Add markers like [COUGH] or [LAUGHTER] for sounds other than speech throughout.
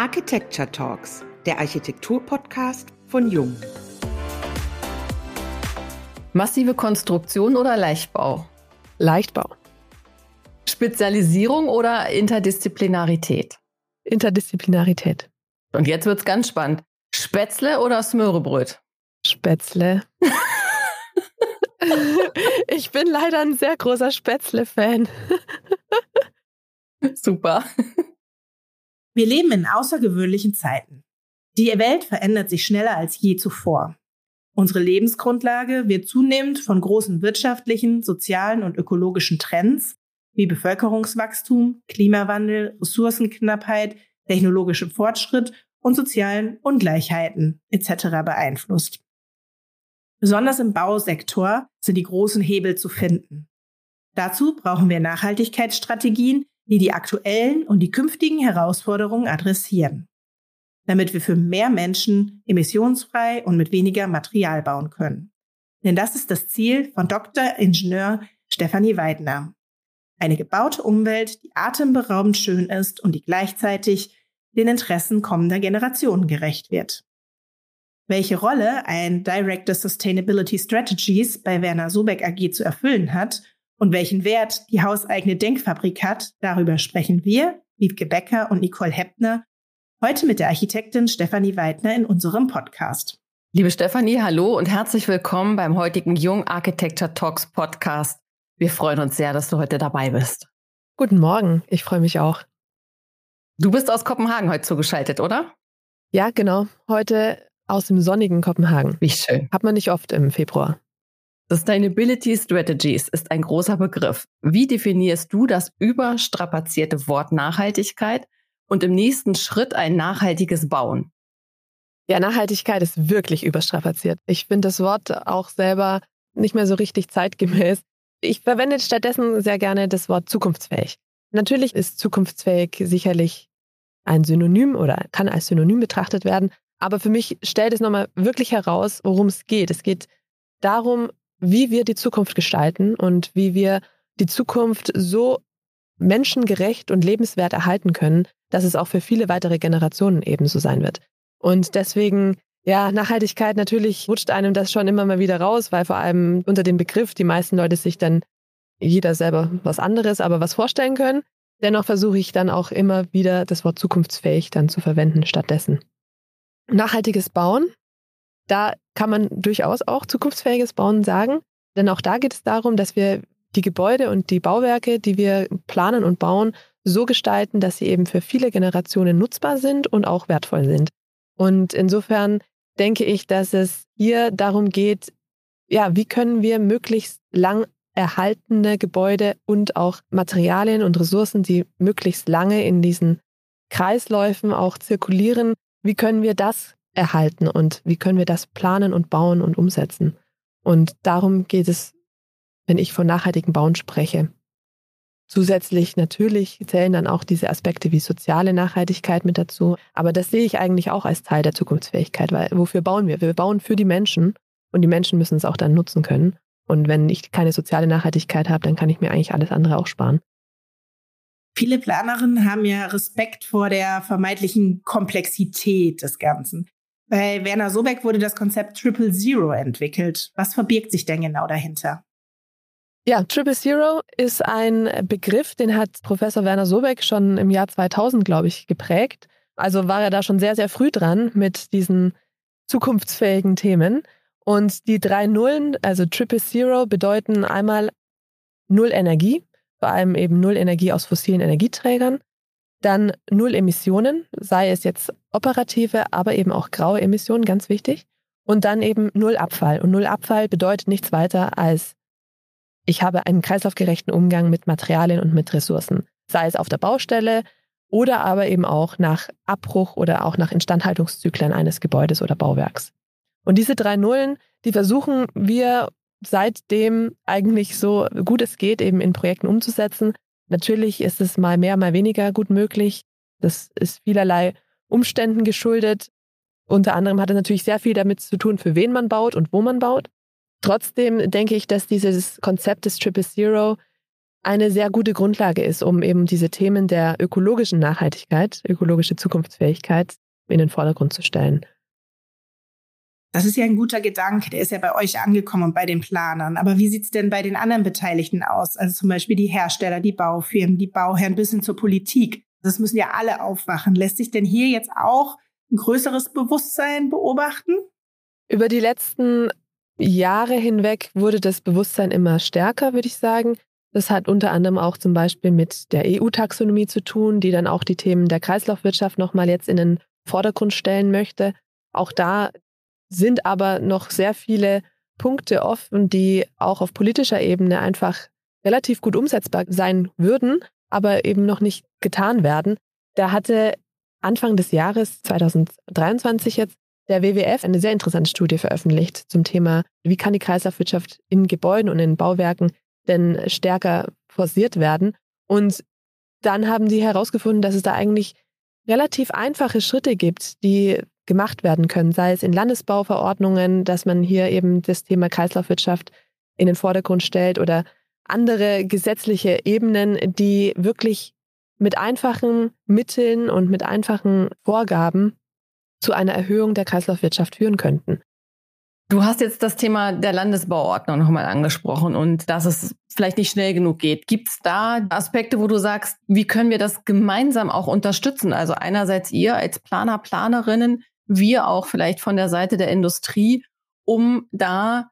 Architecture Talks, der Architektur-Podcast von Jung. Massive Konstruktion oder Leichtbau? Leichtbau. Spezialisierung oder Interdisziplinarität? Interdisziplinarität. Und jetzt wird's ganz spannend. Spätzle oder Smörebröt? Spätzle. [LAUGHS] ich bin leider ein sehr großer Spätzle-Fan. Super. Wir leben in außergewöhnlichen Zeiten. Die Welt verändert sich schneller als je zuvor. Unsere Lebensgrundlage wird zunehmend von großen wirtschaftlichen, sozialen und ökologischen Trends wie Bevölkerungswachstum, Klimawandel, Ressourcenknappheit, technologischem Fortschritt und sozialen Ungleichheiten etc. beeinflusst. Besonders im Bausektor sind die großen Hebel zu finden. Dazu brauchen wir Nachhaltigkeitsstrategien, die die aktuellen und die künftigen Herausforderungen adressieren, damit wir für mehr Menschen emissionsfrei und mit weniger Material bauen können. Denn das ist das Ziel von Dr. Ingenieur Stefanie Weidner. Eine gebaute Umwelt, die atemberaubend schön ist und die gleichzeitig den Interessen kommender Generationen gerecht wird. Welche Rolle ein Director Sustainability Strategies bei Werner Sobeck AG zu erfüllen hat und welchen Wert die hauseigene Denkfabrik hat, darüber sprechen wir, Wiebke Becker und Nicole Heppner, heute mit der Architektin Stefanie Weidner in unserem Podcast. Liebe Stefanie, hallo und herzlich willkommen beim heutigen Jung Architecture Talks Podcast. Wir freuen uns sehr, dass du heute dabei bist. Guten Morgen, ich freue mich auch. Du bist aus Kopenhagen heute zugeschaltet, oder? Ja, genau. Heute aus dem sonnigen Kopenhagen. Wie schön. Hat man nicht oft im Februar. Sustainability Strategies ist ein großer Begriff. Wie definierst du das überstrapazierte Wort Nachhaltigkeit und im nächsten Schritt ein nachhaltiges Bauen? Ja, Nachhaltigkeit ist wirklich überstrapaziert. Ich finde das Wort auch selber nicht mehr so richtig zeitgemäß. Ich verwende stattdessen sehr gerne das Wort zukunftsfähig. Natürlich ist zukunftsfähig sicherlich ein Synonym oder kann als Synonym betrachtet werden. Aber für mich stellt es nochmal wirklich heraus, worum es geht. Es geht darum, wie wir die Zukunft gestalten und wie wir die Zukunft so menschengerecht und lebenswert erhalten können, dass es auch für viele weitere Generationen ebenso sein wird. Und deswegen, ja, Nachhaltigkeit, natürlich rutscht einem das schon immer mal wieder raus, weil vor allem unter dem Begriff die meisten Leute sich dann jeder selber was anderes, aber was vorstellen können. Dennoch versuche ich dann auch immer wieder das Wort zukunftsfähig dann zu verwenden stattdessen. Nachhaltiges Bauen da kann man durchaus auch zukunftsfähiges Bauen sagen, denn auch da geht es darum, dass wir die Gebäude und die Bauwerke, die wir planen und bauen, so gestalten, dass sie eben für viele Generationen nutzbar sind und auch wertvoll sind. Und insofern denke ich, dass es hier darum geht, ja, wie können wir möglichst lang erhaltene Gebäude und auch Materialien und Ressourcen, die möglichst lange in diesen Kreisläufen auch zirkulieren, wie können wir das erhalten und wie können wir das planen und bauen und umsetzen. Und darum geht es, wenn ich von nachhaltigem Bauen spreche. Zusätzlich natürlich zählen dann auch diese Aspekte wie soziale Nachhaltigkeit mit dazu. Aber das sehe ich eigentlich auch als Teil der Zukunftsfähigkeit, weil wofür bauen wir? Wir bauen für die Menschen und die Menschen müssen es auch dann nutzen können. Und wenn ich keine soziale Nachhaltigkeit habe, dann kann ich mir eigentlich alles andere auch sparen. Viele Planerinnen haben ja Respekt vor der vermeintlichen Komplexität des Ganzen. Bei Werner Sobeck wurde das Konzept Triple Zero entwickelt. Was verbirgt sich denn genau dahinter? Ja, Triple Zero ist ein Begriff, den hat Professor Werner Sobeck schon im Jahr 2000, glaube ich, geprägt. Also war er da schon sehr, sehr früh dran mit diesen zukunftsfähigen Themen. Und die drei Nullen, also Triple Zero, bedeuten einmal Null Energie, vor allem eben Null Energie aus fossilen Energieträgern. Dann Null Emissionen, sei es jetzt operative, aber eben auch graue Emissionen, ganz wichtig. Und dann eben Null Abfall. Und Null Abfall bedeutet nichts weiter als, ich habe einen kreislaufgerechten Umgang mit Materialien und mit Ressourcen. Sei es auf der Baustelle oder aber eben auch nach Abbruch oder auch nach Instandhaltungszyklen eines Gebäudes oder Bauwerks. Und diese drei Nullen, die versuchen wir seitdem eigentlich so gut es geht eben in Projekten umzusetzen, Natürlich ist es mal mehr, mal weniger gut möglich. Das ist vielerlei Umständen geschuldet. Unter anderem hat es natürlich sehr viel damit zu tun, für wen man baut und wo man baut. Trotzdem denke ich, dass dieses Konzept des Triple Zero eine sehr gute Grundlage ist, um eben diese Themen der ökologischen Nachhaltigkeit, ökologische Zukunftsfähigkeit in den Vordergrund zu stellen. Das ist ja ein guter Gedanke, der ist ja bei euch angekommen bei den Planern. Aber wie sieht's denn bei den anderen Beteiligten aus? Also zum Beispiel die Hersteller, die Baufirmen, die Bauherren bis hin zur Politik. Das müssen ja alle aufwachen. Lässt sich denn hier jetzt auch ein größeres Bewusstsein beobachten? Über die letzten Jahre hinweg wurde das Bewusstsein immer stärker, würde ich sagen. Das hat unter anderem auch zum Beispiel mit der EU-Taxonomie zu tun, die dann auch die Themen der Kreislaufwirtschaft nochmal jetzt in den Vordergrund stellen möchte. Auch da sind aber noch sehr viele Punkte offen, die auch auf politischer Ebene einfach relativ gut umsetzbar sein würden, aber eben noch nicht getan werden. Da hatte Anfang des Jahres 2023 jetzt der WWF eine sehr interessante Studie veröffentlicht zum Thema, wie kann die Kreislaufwirtschaft in Gebäuden und in Bauwerken denn stärker forciert werden. Und dann haben die herausgefunden, dass es da eigentlich relativ einfache Schritte gibt, die gemacht werden können, sei es in Landesbauverordnungen, dass man hier eben das Thema Kreislaufwirtschaft in den Vordergrund stellt oder andere gesetzliche Ebenen, die wirklich mit einfachen Mitteln und mit einfachen Vorgaben zu einer Erhöhung der Kreislaufwirtschaft führen könnten. Du hast jetzt das Thema der Landesbauordnung nochmal angesprochen und dass es vielleicht nicht schnell genug geht. Gibt es da Aspekte, wo du sagst, wie können wir das gemeinsam auch unterstützen? Also einerseits ihr als Planer, Planerinnen, wir auch vielleicht von der Seite der Industrie, um da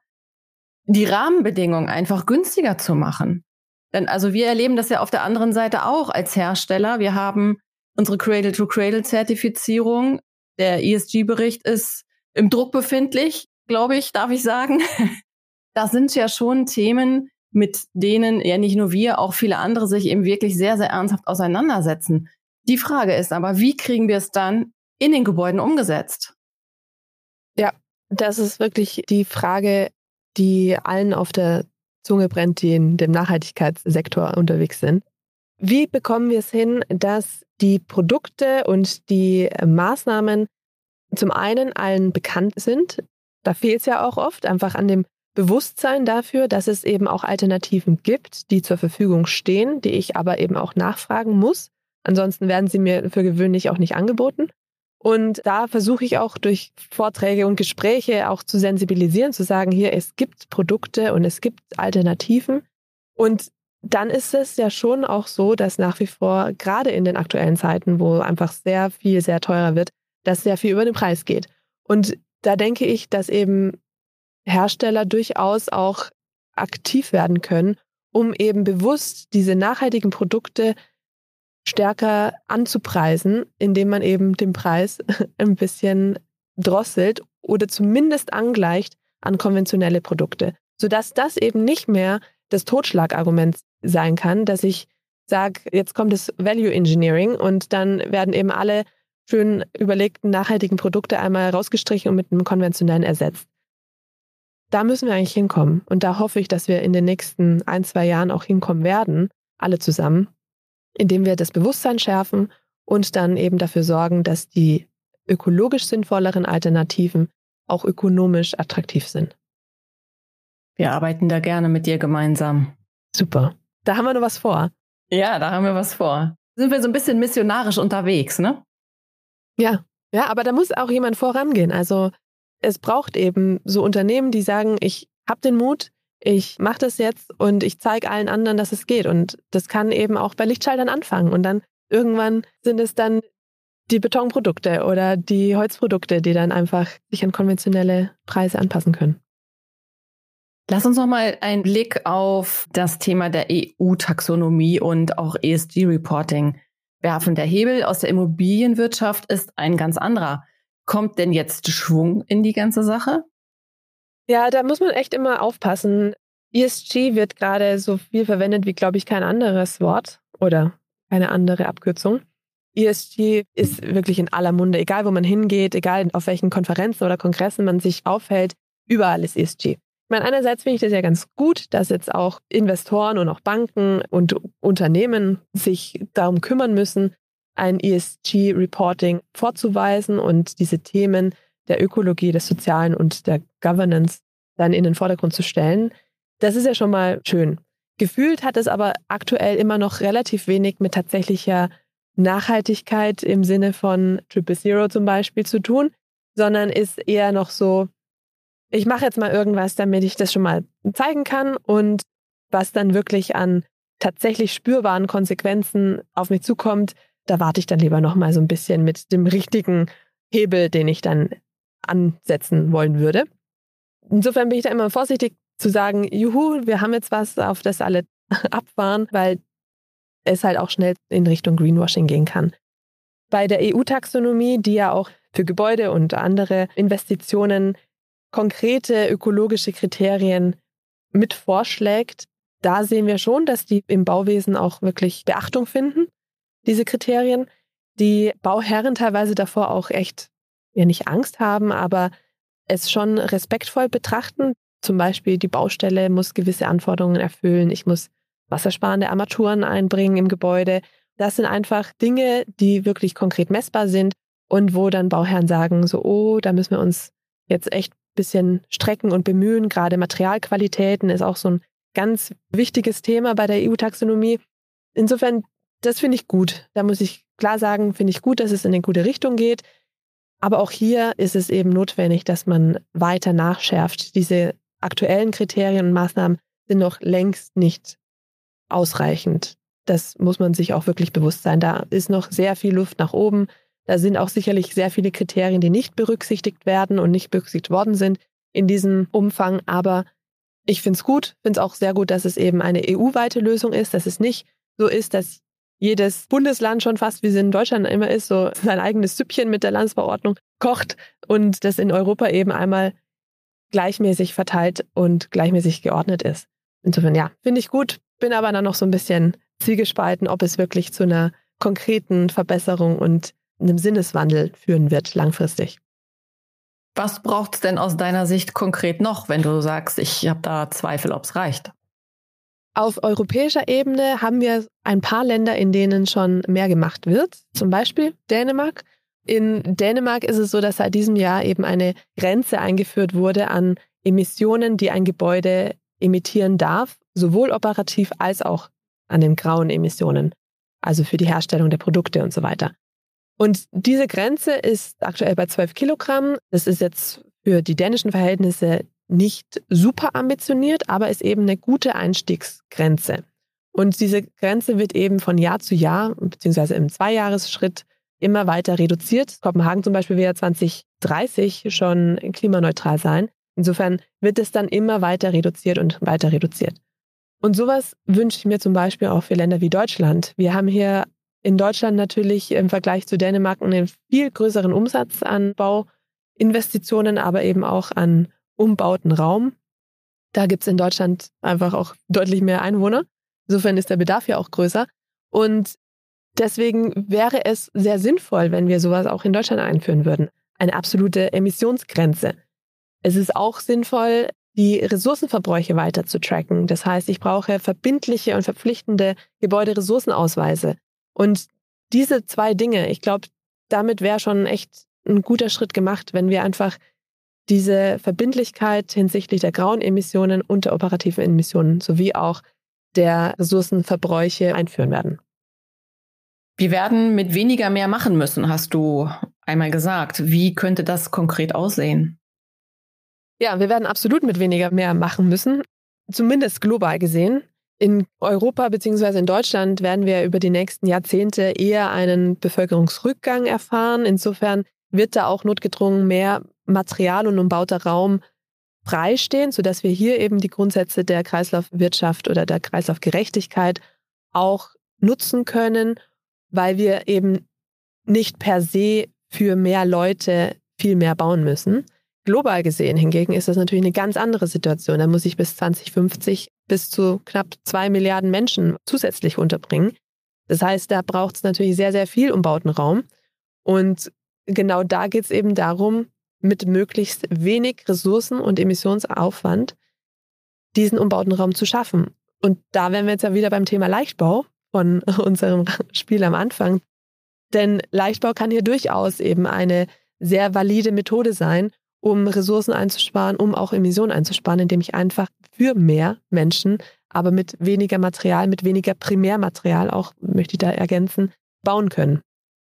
die Rahmenbedingungen einfach günstiger zu machen. Denn also wir erleben das ja auf der anderen Seite auch als Hersteller. Wir haben unsere Cradle-to-Cradle-Zertifizierung. Der ESG-Bericht ist im Druck befindlich, glaube ich, darf ich sagen. [LAUGHS] Das sind ja schon Themen, mit denen ja nicht nur wir, auch viele andere sich eben wirklich sehr, sehr ernsthaft auseinandersetzen. Die Frage ist aber, wie kriegen wir es dann in den Gebäuden umgesetzt? Ja, das ist wirklich die Frage, die allen auf der Zunge brennt, die in dem Nachhaltigkeitssektor unterwegs sind. Wie bekommen wir es hin, dass die Produkte und die Maßnahmen zum einen allen bekannt sind? Da fehlt es ja auch oft einfach an dem Bewusstsein dafür, dass es eben auch Alternativen gibt, die zur Verfügung stehen, die ich aber eben auch nachfragen muss. Ansonsten werden sie mir für gewöhnlich auch nicht angeboten. Und da versuche ich auch durch Vorträge und Gespräche auch zu sensibilisieren, zu sagen, hier, es gibt Produkte und es gibt Alternativen. Und dann ist es ja schon auch so, dass nach wie vor, gerade in den aktuellen Zeiten, wo einfach sehr viel, sehr teurer wird, dass sehr viel über den Preis geht. Und da denke ich, dass eben Hersteller durchaus auch aktiv werden können, um eben bewusst diese nachhaltigen Produkte stärker anzupreisen, indem man eben den Preis [LAUGHS] ein bisschen drosselt oder zumindest angleicht an konventionelle Produkte, sodass das eben nicht mehr das Totschlagargument sein kann, dass ich sage, jetzt kommt das Value Engineering und dann werden eben alle schön überlegten nachhaltigen Produkte einmal rausgestrichen und mit einem konventionellen ersetzt. Da müssen wir eigentlich hinkommen. Und da hoffe ich, dass wir in den nächsten ein, zwei Jahren auch hinkommen werden, alle zusammen, indem wir das Bewusstsein schärfen und dann eben dafür sorgen, dass die ökologisch sinnvolleren Alternativen auch ökonomisch attraktiv sind. Wir arbeiten da gerne mit dir gemeinsam. Super. Da haben wir noch was vor. Ja, da haben wir was vor. Sind wir so ein bisschen missionarisch unterwegs, ne? Ja, ja, aber da muss auch jemand vorangehen. Also es braucht eben so Unternehmen, die sagen, ich habe den Mut, ich mache das jetzt und ich zeige allen anderen, dass es geht. Und das kann eben auch bei Lichtschaltern anfangen. Und dann irgendwann sind es dann die Betonprodukte oder die Holzprodukte, die dann einfach sich an konventionelle Preise anpassen können. Lass uns noch mal einen Blick auf das Thema der EU-Taxonomie und auch ESG-Reporting werfen. Der Hebel aus der Immobilienwirtschaft ist ein ganz anderer. Kommt denn jetzt Schwung in die ganze Sache? Ja, da muss man echt immer aufpassen. ESG wird gerade so viel verwendet wie, glaube ich, kein anderes Wort oder keine andere Abkürzung. ESG ist wirklich in aller Munde, egal wo man hingeht, egal auf welchen Konferenzen oder Kongressen man sich aufhält, überall ist ESG. Ich meine, einerseits finde ich das ja ganz gut, dass jetzt auch Investoren und auch Banken und Unternehmen sich darum kümmern müssen, ein ESG-Reporting vorzuweisen und diese Themen der Ökologie, des Sozialen und der Governance dann in den Vordergrund zu stellen. Das ist ja schon mal schön. Gefühlt hat es aber aktuell immer noch relativ wenig mit tatsächlicher Nachhaltigkeit im Sinne von Triple Zero zum Beispiel zu tun, sondern ist eher noch so, ich mache jetzt mal irgendwas, damit ich das schon mal zeigen kann und was dann wirklich an tatsächlich spürbaren Konsequenzen auf mich zukommt, da warte ich dann lieber noch mal so ein bisschen mit dem richtigen Hebel, den ich dann ansetzen wollen würde. Insofern bin ich da immer vorsichtig zu sagen, juhu, wir haben jetzt was, auf das alle [LAUGHS] abfahren, weil es halt auch schnell in Richtung Greenwashing gehen kann. Bei der EU-Taxonomie, die ja auch für Gebäude und andere Investitionen konkrete ökologische Kriterien mit vorschlägt, da sehen wir schon, dass die im Bauwesen auch wirklich Beachtung finden, diese Kriterien. Die Bauherren teilweise davor auch echt ja nicht Angst haben, aber es schon respektvoll betrachten. Zum Beispiel die Baustelle muss gewisse Anforderungen erfüllen. Ich muss wassersparende Armaturen einbringen im Gebäude. Das sind einfach Dinge, die wirklich konkret messbar sind und wo dann Bauherren sagen, so, oh, da müssen wir uns jetzt echt ein bisschen strecken und bemühen. Gerade Materialqualitäten ist auch so ein ganz wichtiges Thema bei der EU-Taxonomie. Insofern, das finde ich gut. Da muss ich klar sagen, finde ich gut, dass es in eine gute Richtung geht. Aber auch hier ist es eben notwendig, dass man weiter nachschärft. Diese aktuellen Kriterien und Maßnahmen sind noch längst nicht ausreichend. Das muss man sich auch wirklich bewusst sein. Da ist noch sehr viel Luft nach oben. Da sind auch sicherlich sehr viele Kriterien, die nicht berücksichtigt werden und nicht berücksichtigt worden sind in diesem Umfang. Aber ich finde es gut, finde es auch sehr gut, dass es eben eine EU-weite Lösung ist, dass es nicht so ist, dass jedes Bundesland schon fast, wie es in Deutschland immer ist, so sein eigenes Süppchen mit der Landesverordnung kocht und das in Europa eben einmal gleichmäßig verteilt und gleichmäßig geordnet ist. Insofern ja, finde ich gut, bin aber dann noch so ein bisschen zielgespalten, ob es wirklich zu einer konkreten Verbesserung und einem Sinneswandel führen wird langfristig. Was braucht es denn aus deiner Sicht konkret noch, wenn du sagst, ich habe da Zweifel, ob es reicht? Auf europäischer Ebene haben wir ein paar Länder, in denen schon mehr gemacht wird. Zum Beispiel Dänemark. In Dänemark ist es so, dass seit diesem Jahr eben eine Grenze eingeführt wurde an Emissionen, die ein Gebäude emittieren darf, sowohl operativ als auch an den grauen Emissionen, also für die Herstellung der Produkte und so weiter. Und diese Grenze ist aktuell bei 12 Kilogramm. Das ist jetzt für die dänischen Verhältnisse nicht super ambitioniert, aber ist eben eine gute Einstiegsgrenze. Und diese Grenze wird eben von Jahr zu Jahr, beziehungsweise im Zweijahresschritt, immer weiter reduziert. Kopenhagen zum Beispiel will ja 2030 schon klimaneutral sein. Insofern wird es dann immer weiter reduziert und weiter reduziert. Und sowas wünsche ich mir zum Beispiel auch für Länder wie Deutschland. Wir haben hier in Deutschland natürlich im Vergleich zu Dänemark einen viel größeren Umsatz an Bauinvestitionen, aber eben auch an umbauten Raum. Da gibt es in Deutschland einfach auch deutlich mehr Einwohner. Insofern ist der Bedarf ja auch größer. Und deswegen wäre es sehr sinnvoll, wenn wir sowas auch in Deutschland einführen würden. Eine absolute Emissionsgrenze. Es ist auch sinnvoll, die Ressourcenverbräuche weiter zu tracken. Das heißt, ich brauche verbindliche und verpflichtende Gebäuderessourcenausweise. Und diese zwei Dinge, ich glaube, damit wäre schon echt ein guter Schritt gemacht, wenn wir einfach diese Verbindlichkeit hinsichtlich der grauen Emissionen und der operativen Emissionen sowie auch der Ressourcenverbräuche einführen werden. Wir werden mit weniger mehr machen müssen, hast du einmal gesagt. Wie könnte das konkret aussehen? Ja, wir werden absolut mit weniger mehr machen müssen, zumindest global gesehen. In Europa bzw. in Deutschland werden wir über die nächsten Jahrzehnte eher einen Bevölkerungsrückgang erfahren. Insofern wird da auch notgedrungen mehr Material und umbauter Raum freistehen, sodass wir hier eben die Grundsätze der Kreislaufwirtschaft oder der Kreislaufgerechtigkeit auch nutzen können, weil wir eben nicht per se für mehr Leute viel mehr bauen müssen. Global gesehen hingegen ist das natürlich eine ganz andere Situation. Da muss ich bis 2050 bis zu knapp zwei Milliarden Menschen zusätzlich unterbringen. Das heißt, da braucht es natürlich sehr, sehr viel umbauten Raum. Und genau da geht es eben darum, mit möglichst wenig Ressourcen und Emissionsaufwand diesen umbauten Raum zu schaffen. Und da wären wir jetzt ja wieder beim Thema Leichtbau von [LAUGHS] unserem Spiel am Anfang. Denn Leichtbau kann hier durchaus eben eine sehr valide Methode sein, um Ressourcen einzusparen, um auch Emissionen einzusparen, indem ich einfach für mehr Menschen aber mit weniger Material, mit weniger Primärmaterial auch, möchte ich da ergänzen, bauen können.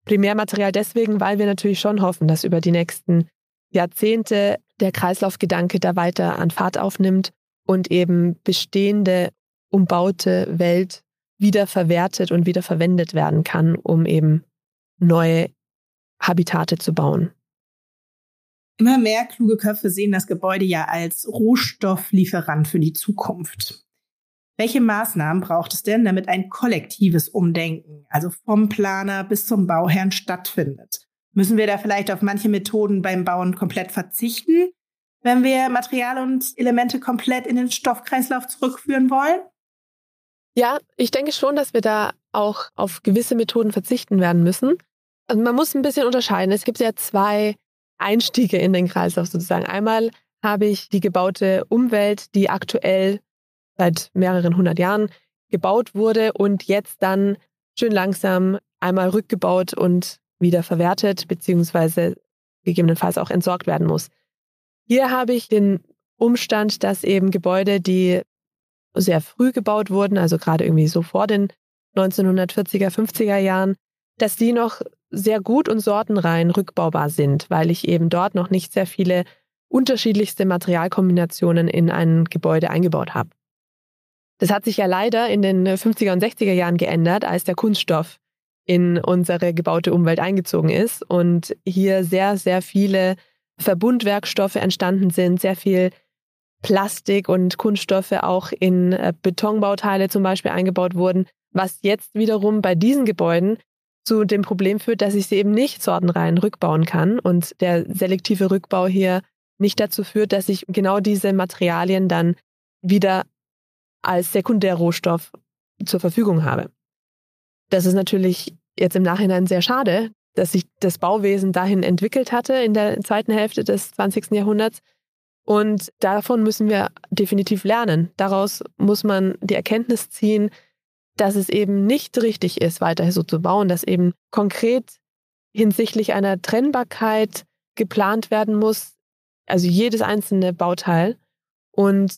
Primärmaterial deswegen, weil wir natürlich schon hoffen, dass über die nächsten Jahrzehnte der Kreislaufgedanke da weiter an Fahrt aufnimmt und eben bestehende, umbaute Welt wieder verwertet und wieder verwendet werden kann, um eben neue Habitate zu bauen. Immer mehr kluge Köpfe sehen das Gebäude ja als Rohstofflieferant für die Zukunft. Welche Maßnahmen braucht es denn, damit ein kollektives Umdenken, also vom Planer bis zum Bauherrn stattfindet? Müssen wir da vielleicht auf manche Methoden beim Bauen komplett verzichten, wenn wir Material und Elemente komplett in den Stoffkreislauf zurückführen wollen? Ja, ich denke schon, dass wir da auch auf gewisse Methoden verzichten werden müssen. Also man muss ein bisschen unterscheiden. Es gibt ja zwei Einstiege in den Kreislauf sozusagen. Einmal habe ich die gebaute Umwelt, die aktuell seit mehreren hundert Jahren gebaut wurde und jetzt dann schön langsam einmal rückgebaut und wieder verwertet, beziehungsweise gegebenenfalls auch entsorgt werden muss. Hier habe ich den Umstand, dass eben Gebäude, die sehr früh gebaut wurden, also gerade irgendwie so vor den 1940er, 50er Jahren, dass die noch sehr gut und sortenrein rückbaubar sind, weil ich eben dort noch nicht sehr viele unterschiedlichste Materialkombinationen in ein Gebäude eingebaut habe. Das hat sich ja leider in den 50er und 60er Jahren geändert, als der Kunststoff in unsere gebaute Umwelt eingezogen ist und hier sehr, sehr viele Verbundwerkstoffe entstanden sind, sehr viel Plastik und Kunststoffe auch in äh, Betonbauteile zum Beispiel eingebaut wurden, was jetzt wiederum bei diesen Gebäuden zu dem Problem führt, dass ich sie eben nicht sortenrein rückbauen kann und der selektive Rückbau hier nicht dazu führt, dass ich genau diese Materialien dann wieder als Sekundärrohstoff zur Verfügung habe. Das ist natürlich jetzt im Nachhinein sehr schade, dass sich das Bauwesen dahin entwickelt hatte in der zweiten Hälfte des 20. Jahrhunderts. Und davon müssen wir definitiv lernen. Daraus muss man die Erkenntnis ziehen, dass es eben nicht richtig ist, weiter so zu bauen, dass eben konkret hinsichtlich einer Trennbarkeit geplant werden muss, also jedes einzelne Bauteil. Und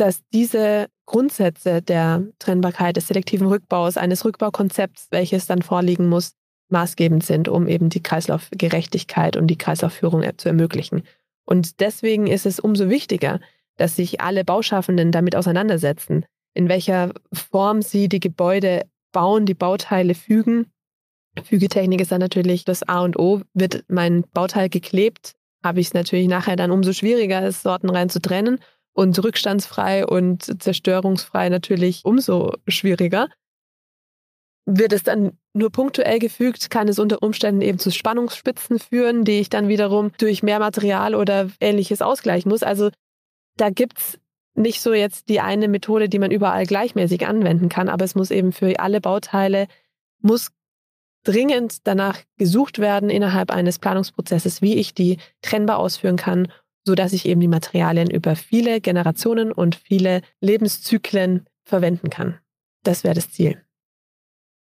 dass diese Grundsätze der Trennbarkeit des selektiven Rückbaus, eines Rückbaukonzepts, welches dann vorliegen muss, maßgebend sind, um eben die Kreislaufgerechtigkeit und die Kreislaufführung zu ermöglichen. Und deswegen ist es umso wichtiger, dass sich alle Bauschaffenden damit auseinandersetzen, in welcher Form sie die Gebäude bauen, die Bauteile fügen. Fügetechnik ist dann natürlich das A und O. Wird mein Bauteil geklebt, habe ich es natürlich nachher dann umso schwieriger, es sortenrein zu trennen und rückstandsfrei und zerstörungsfrei natürlich umso schwieriger. Wird es dann nur punktuell gefügt, kann es unter Umständen eben zu Spannungsspitzen führen, die ich dann wiederum durch mehr Material oder ähnliches ausgleichen muss. Also da gibt es nicht so jetzt die eine Methode, die man überall gleichmäßig anwenden kann, aber es muss eben für alle Bauteile, muss dringend danach gesucht werden innerhalb eines Planungsprozesses, wie ich die trennbar ausführen kann, sodass ich eben die Materialien über viele Generationen und viele Lebenszyklen verwenden kann. Das wäre das Ziel.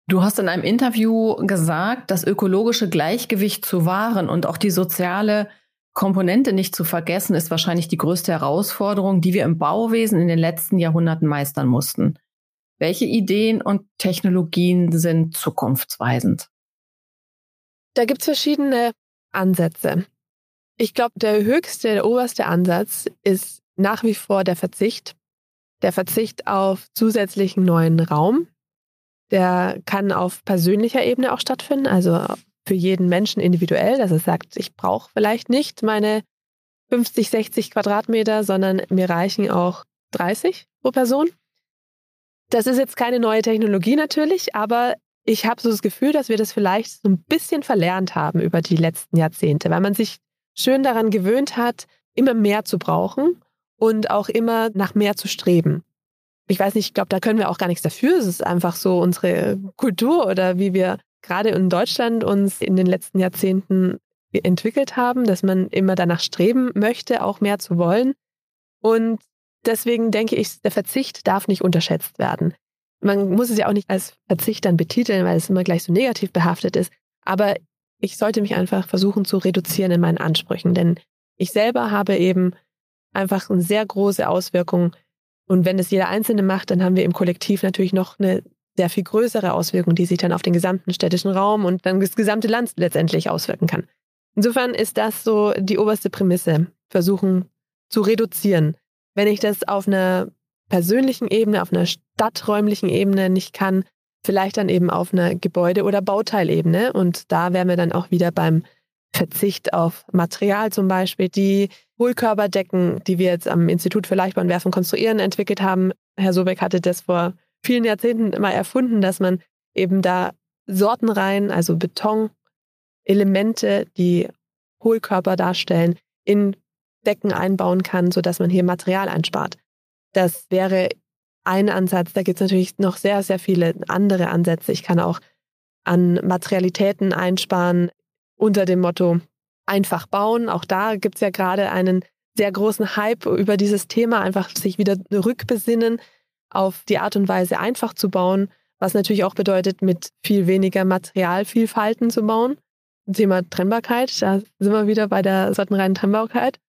Du hast in einem Interview gesagt, das ökologische Gleichgewicht zu wahren und auch die soziale Komponente nicht zu vergessen, ist wahrscheinlich die größte Herausforderung, die wir im Bauwesen in den letzten Jahrhunderten meistern mussten. Welche Ideen und Technologien sind zukunftsweisend? Da gibt es verschiedene Ansätze. Ich glaube, der höchste, der oberste Ansatz ist nach wie vor der Verzicht. Der Verzicht auf zusätzlichen neuen Raum. Der kann auf persönlicher Ebene auch stattfinden, also für jeden Menschen individuell, dass er sagt, ich brauche vielleicht nicht meine 50, 60 Quadratmeter, sondern mir reichen auch 30 pro Person. Das ist jetzt keine neue Technologie natürlich, aber ich habe so das Gefühl, dass wir das vielleicht so ein bisschen verlernt haben über die letzten Jahrzehnte, weil man sich schön daran gewöhnt hat, immer mehr zu brauchen und auch immer nach mehr zu streben. Ich weiß nicht, ich glaube, da können wir auch gar nichts dafür. Es ist einfach so unsere Kultur oder wie wir gerade in Deutschland uns in den letzten Jahrzehnten entwickelt haben, dass man immer danach streben möchte, auch mehr zu wollen. Und deswegen denke ich, der Verzicht darf nicht unterschätzt werden. Man muss es ja auch nicht als Verzicht dann betiteln, weil es immer gleich so negativ behaftet ist. Aber ich sollte mich einfach versuchen zu reduzieren in meinen Ansprüchen, denn ich selber habe eben einfach eine sehr große Auswirkung Und wenn das jeder Einzelne macht, dann haben wir im Kollektiv natürlich noch eine sehr viel größere Auswirkung, die sich dann auf den gesamten städtischen Raum und dann das gesamte Land letztendlich auswirken kann. Insofern ist das so die oberste Prämisse, versuchen zu reduzieren. Wenn ich das auf einer persönlichen Ebene, auf einer stadträumlichen Ebene nicht kann, vielleicht dann eben auf einer Gebäude- oder Bauteilebene. Und da wären wir dann auch wieder beim Verzicht auf Material zum Beispiel. Die Hohlkörperdecken, die wir jetzt am Institut für Leichtbahnwerfen konstruieren, entwickelt haben. Herr Sobeck hatte das vor vielen Jahrzehnten mal erfunden, dass man eben da Sortenreihen, also Betonelemente, die Hohlkörper darstellen, in Decken einbauen kann, sodass man hier Material einspart. Das wäre ein Ansatz. Da gibt es natürlich noch sehr, sehr viele andere Ansätze. Ich kann auch an Materialitäten einsparen unter dem Motto einfach bauen. Auch da gibt es ja gerade einen sehr großen Hype über dieses Thema, einfach sich wieder rückbesinnen auf die Art und Weise einfach zu bauen, was natürlich auch bedeutet, mit viel weniger Materialvielfalten zu bauen. Thema Trennbarkeit, da sind wir wieder bei der sortenreinen Trennbarkeit.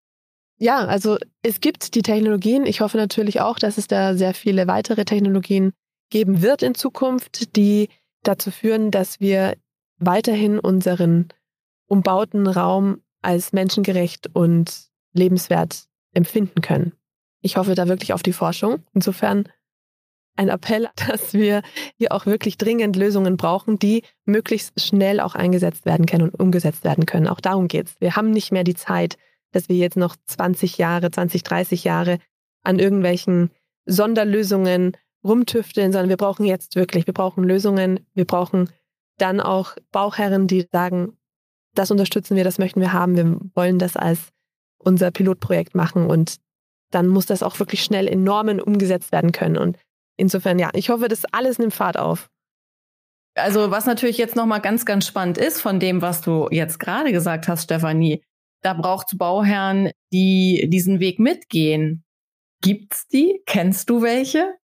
Ja, also es gibt die Technologien. Ich hoffe natürlich auch, dass es da sehr viele weitere Technologien geben wird in Zukunft, die dazu führen, dass wir weiterhin unseren umbauten Raum als menschengerecht und lebenswert empfinden können. Ich hoffe da wirklich auf die Forschung. Insofern ein Appell, [LAUGHS] dass wir hier auch wirklich dringend Lösungen brauchen, die möglichst schnell auch eingesetzt werden können und umgesetzt werden können. Auch darum geht es. Wir haben nicht mehr die Zeit, dass wir jetzt noch 20 Jahre, 20, 30 Jahre an irgendwelchen Sonderlösungen rumtüfteln, sondern wir brauchen jetzt wirklich, wir brauchen Lösungen, wir brauchen dann auch Bauherren, die sagen, das unterstützen wir, das möchten wir haben, wir wollen das als unser Pilotprojekt machen und dann muss das auch wirklich schnell in Normen umgesetzt werden können. Und insofern, ja, ich hoffe, das alles nimmt Fahrt auf. Also was natürlich jetzt nochmal ganz, ganz spannend ist von dem, was du jetzt gerade gesagt hast, Stefanie, da braucht es Bauherren, die diesen Weg mitgehen. Gibt's die? Kennst du welche?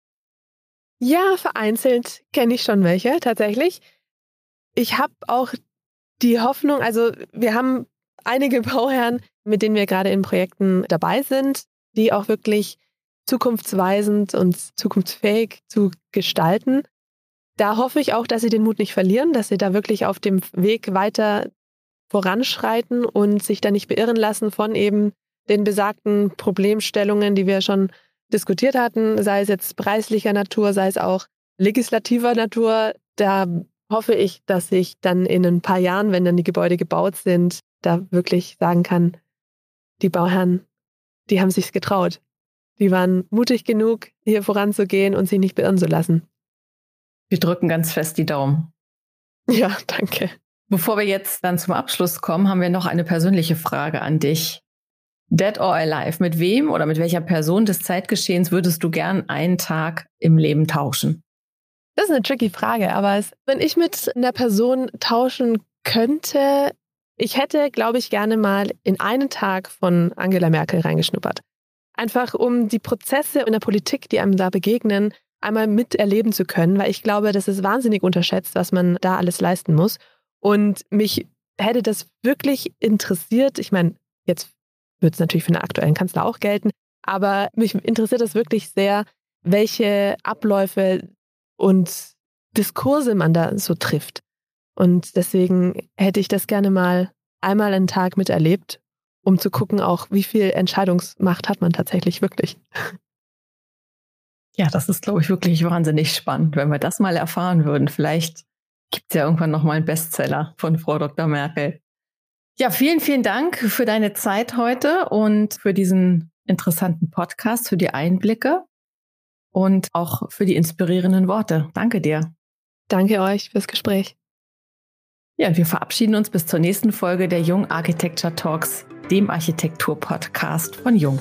Ja, vereinzelt kenne ich schon welche, tatsächlich. Ich habe auch die Hoffnung, also wir haben einige [LAUGHS] Bauherren, mit denen wir gerade in Projekten dabei sind, die auch wirklich zukunftsweisend und zukunftsfähig zu gestalten. Da hoffe ich auch, dass sie den Mut nicht verlieren, dass sie da wirklich auf dem Weg weiter voranschreiten und sich da nicht beirren lassen von eben den besagten Problemstellungen, die wir schon diskutiert hatten, sei es jetzt preislicher Natur, sei es auch legislativer Natur. Da hoffe ich, dass ich dann in ein paar Jahren, wenn dann die Gebäude gebaut sind, da wirklich sagen kann, die Bauherren, die haben sich's getraut. Die waren mutig genug, hier voranzugehen und sich nicht beirren zu lassen. Wir drücken ganz fest die Daumen. Ja, danke. Bevor wir jetzt dann zum Abschluss kommen, haben wir noch eine persönliche Frage an dich. Dead or Alive, mit wem oder mit welcher Person des Zeitgeschehens würdest du gern einen Tag im Leben tauschen? Das ist eine tricky Frage, aber es, wenn ich mit einer Person tauschen könnte, ich hätte, glaube ich, gerne mal in einen Tag von Angela Merkel reingeschnuppert. Einfach um die Prozesse in der Politik, die einem da begegnen, einmal miterleben zu können, weil ich glaube, das ist wahnsinnig unterschätzt, was man da alles leisten muss. Und mich hätte das wirklich interessiert. Ich meine, jetzt wird es natürlich für den aktuellen Kanzler auch gelten, aber mich interessiert das wirklich sehr, welche Abläufe und Diskurse man da so trifft. Und deswegen hätte ich das gerne mal einmal einen Tag miterlebt, um zu gucken auch, wie viel Entscheidungsmacht hat man tatsächlich wirklich. Ja, das ist, glaube ich, wirklich wahnsinnig spannend, wenn wir das mal erfahren würden. Vielleicht gibt es ja irgendwann nochmal einen Bestseller von Frau Dr. Merkel. Ja, vielen, vielen Dank für deine Zeit heute und für diesen interessanten Podcast, für die Einblicke und auch für die inspirierenden Worte. Danke dir. Danke euch fürs Gespräch. Ja, und wir verabschieden uns bis zur nächsten Folge der Jung Architecture Talks, dem Architektur-Podcast von Jung.